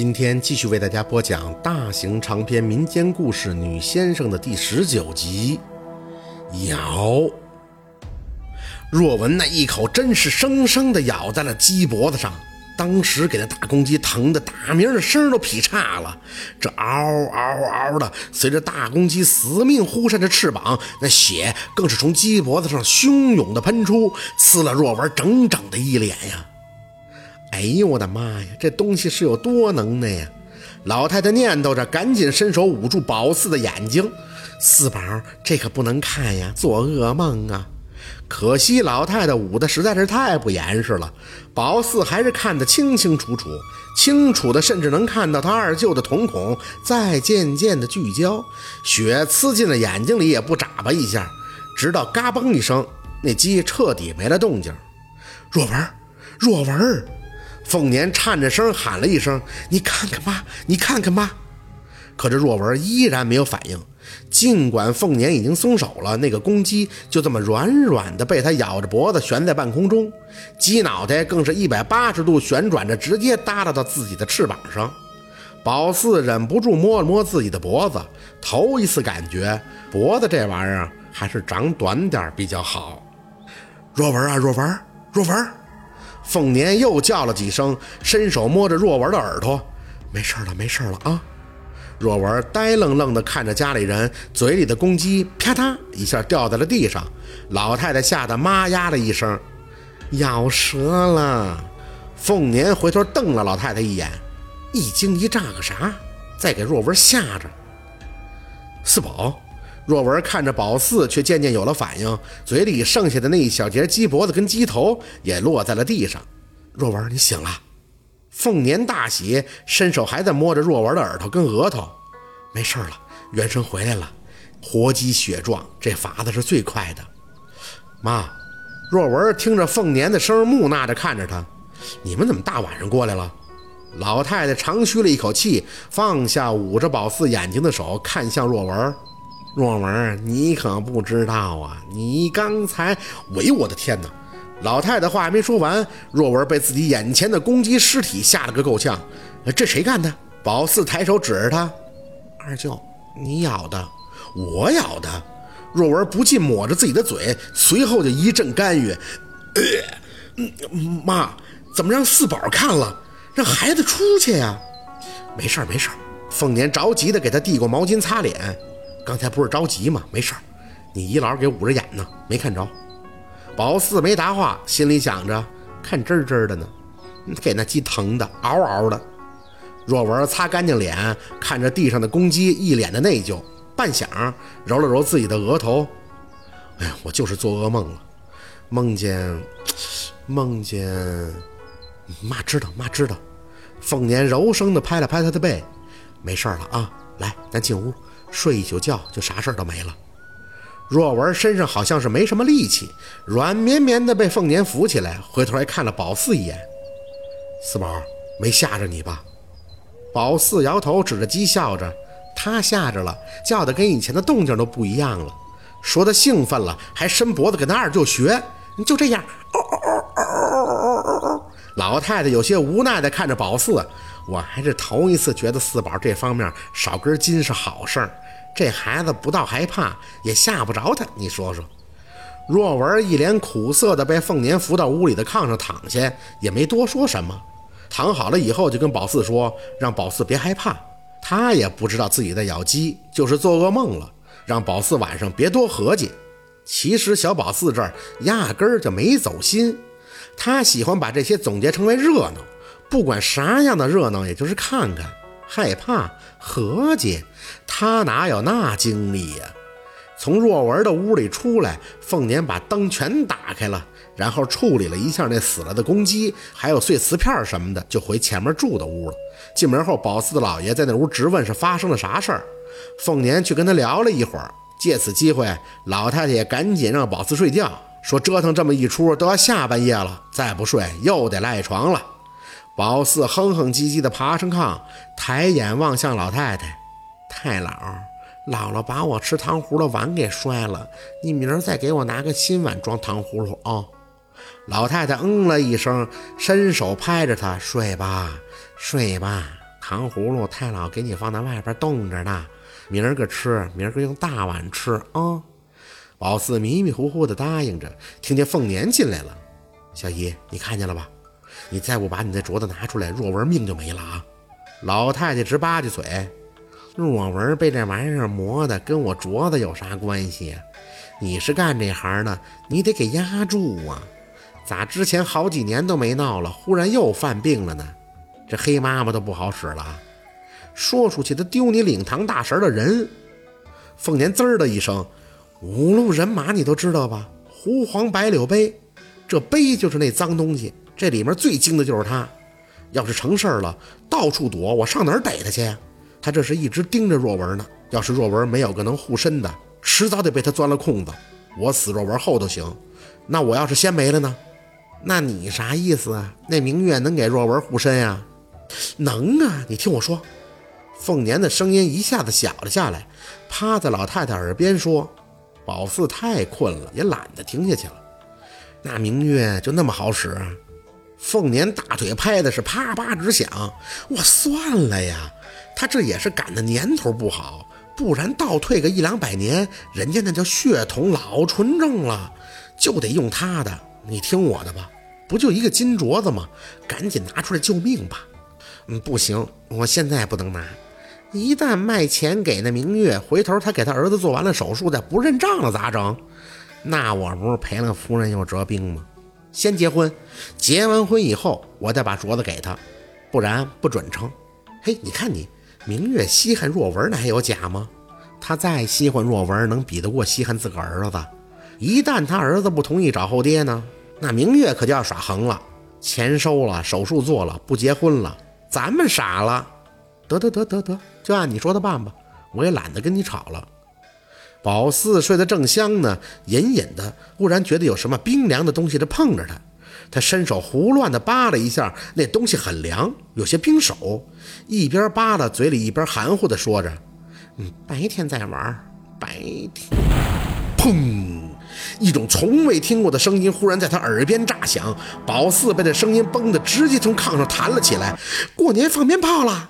今天继续为大家播讲大型长篇民间故事《女先生》的第十九集。咬，若文那一口真是生生的咬在了鸡脖子上，当时给那大公鸡疼得打鸣的声都劈叉了。这嗷嗷嗷的，随着大公鸡死命呼扇着翅膀，那血更是从鸡脖子上汹涌的喷出，呲了若文整整的一脸呀！哎呦我的妈呀！这东西是有多能耐呀！老太太念叨着，赶紧伸手捂住宝四的眼睛。四宝，这可不能看呀，做噩梦啊！可惜老太太捂的实在是太不严实了，宝四还是看得清清楚楚，清楚的甚至能看到他二舅的瞳孔在渐渐的聚焦，血呲进了眼睛里也不眨巴一下，直到嘎嘣一声，那鸡彻底没了动静。若文，若文。凤年颤着声喊了一声：“你看看妈，你看看妈。”可这若文依然没有反应。尽管凤年已经松手了，那个公鸡就这么软软的被他咬着脖子悬在半空中，鸡脑袋更是一百八十度旋转着，直接耷拉到自己的翅膀上。宝四忍不住摸了摸自己的脖子，头一次感觉脖子这玩意儿还是长短点比较好。若文啊，若文，若文。凤年又叫了几声，伸手摸着若文的耳朵，没事了，没事了啊！若文呆愣愣地看着家里人，嘴里的公鸡啪嗒一下掉在了地上。老太太吓得妈呀了一声，咬折了。凤年回头瞪了老太太一眼，一惊一乍个啥？再给若文吓着。四宝。若文看着宝四，却渐渐有了反应，嘴里剩下的那一小截鸡脖子跟鸡头也落在了地上。若文，你醒了！凤年大喜，伸手还在摸着若文的耳朵跟额头。没事了，元神回来了。活鸡血壮，这法子是最快的。妈，若文听着凤年的声，木讷着看着他。你们怎么大晚上过来了？老太太长吁了一口气，放下捂着宝四眼睛的手，看向若文。若文，你可不知道啊！你刚才，喂，我的天哪！老太太话还没说完，若文被自己眼前的公鸡尸体吓了个够呛。这谁干的？宝四抬手指着他：“二舅，你咬的，我咬的。”若文不禁抹着自己的嘴，随后就一阵干预。妈，怎么让四宝看了？让孩子出去呀！没事儿，没事儿。凤年着急的给他递过毛巾擦脸。刚才不是着急吗？没事儿，你姨姥给捂着眼呢，没看着。宝四没答话，心里想着，看真真的呢，给那鸡疼的嗷嗷的。若文擦干净脸，看着地上的公鸡，一脸的内疚，半晌揉了揉自己的额头。哎呀，我就是做噩梦了，梦见，梦见，妈知道，妈知道。凤年柔声的拍了拍他的背，没事了啊，来，咱进屋。睡一宿觉就啥事儿都没了。若文身上好像是没什么力气，软绵绵的被凤年扶起来，回头还看了宝四一眼。四宝没吓着你吧？宝四摇头，指着鸡笑着：“他吓着了，叫的跟以前的动静都不一样了。”说他兴奋了，还伸脖子跟他二舅学。就这样，老太太有些无奈的看着宝四。我还是头一次觉得四宝这方面少根筋是好事儿。这孩子不到害怕，也吓不着他。你说说。若文一脸苦涩的被凤年扶到屋里的炕上躺下，也没多说什么。躺好了以后，就跟宝四说，让宝四别害怕。他也不知道自己在咬鸡，就是做噩梦了，让宝四晚上别多合计。其实小宝四这儿压根儿就没走心，他喜欢把这些总结成为热闹。不管啥样的热闹，也就是看看，害怕、合计，他哪有那精力呀？从若文的屋里出来，凤年把灯全打开了，然后处理了一下那死了的公鸡，还有碎瓷片什么的，就回前面住的屋了。进门后，宝四的老爷在那屋直问是发生了啥事儿。凤年去跟他聊了一会儿，借此机会，老太太也赶紧让宝四睡觉，说折腾这么一出都要下半夜了，再不睡又得赖床了。宝四哼哼唧唧地爬上炕，抬眼望向老太太：“太姥，姥姥把我吃糖葫芦的碗给摔了，你明儿再给我拿个新碗装糖葫芦啊。”老太太嗯了一声，伸手拍着他：“睡吧，睡吧，糖葫芦太老给你放在外边冻着呢，明儿个吃，明儿个用大碗吃啊。宝四迷迷糊糊的答应着，听见凤年进来了。小姨，你看见了吧？你再不把你那镯子拿出来，若文命就没了啊！老太太直吧唧嘴，若文被这玩意儿磨的，跟我镯子有啥关系？你是干这行的，你得给压住啊！咋之前好几年都没闹了，忽然又犯病了呢？这黑妈妈都不好使了，说出去他丢你领堂大神的人。凤年滋儿的一声，五路人马你都知道吧？胡黄白柳碑，这碑就是那脏东西。这里面最精的就是他，要是成事儿了，到处躲，我上哪儿逮他去呀？他这是一直盯着若文呢。要是若文没有个能护身的，迟早得被他钻了空子。我死若文后头行，那我要是先没了呢？那你啥意思啊？那明月能给若文护身呀？能啊！你听我说。凤年的声音一下子小了下来，趴在老太太耳边说：“宝四太困了，也懒得听下去了。那明月就那么好使？”凤年大腿拍的是啪啪直响，我算了呀，他这也是赶的年头不好，不然倒退个一两百年，人家那叫血统老纯正了，就得用他的。你听我的吧，不就一个金镯子吗？赶紧拿出来救命吧。嗯，不行，我现在不能拿，一旦卖钱给那明月，回头他给他儿子做完了手术再不认账了咋整？那我不是赔了夫人又折兵吗？先结婚，结完婚以后，我再把镯子给他，不然不准成。嘿，你看你，明月稀罕若文，那还有假吗？他再稀罕若文，能比得过稀罕自个儿子？一旦他儿子不同意找后爹呢，那明月可就要耍横了。钱收了，手术做了，不结婚了，咱们傻了。得得得得得，就按你说的办吧，我也懒得跟你吵了。宝四睡得正香呢，隐隐的忽然觉得有什么冰凉的东西在碰着他，他伸手胡乱的扒了一下，那东西很凉，有些冰手。一边扒拉，嘴里一边含糊的说着：“嗯，白天再玩，白天。”砰！一种从未听过的声音忽然在他耳边炸响，宝四被这声音崩得直接从炕上弹了起来。过年放鞭炮了。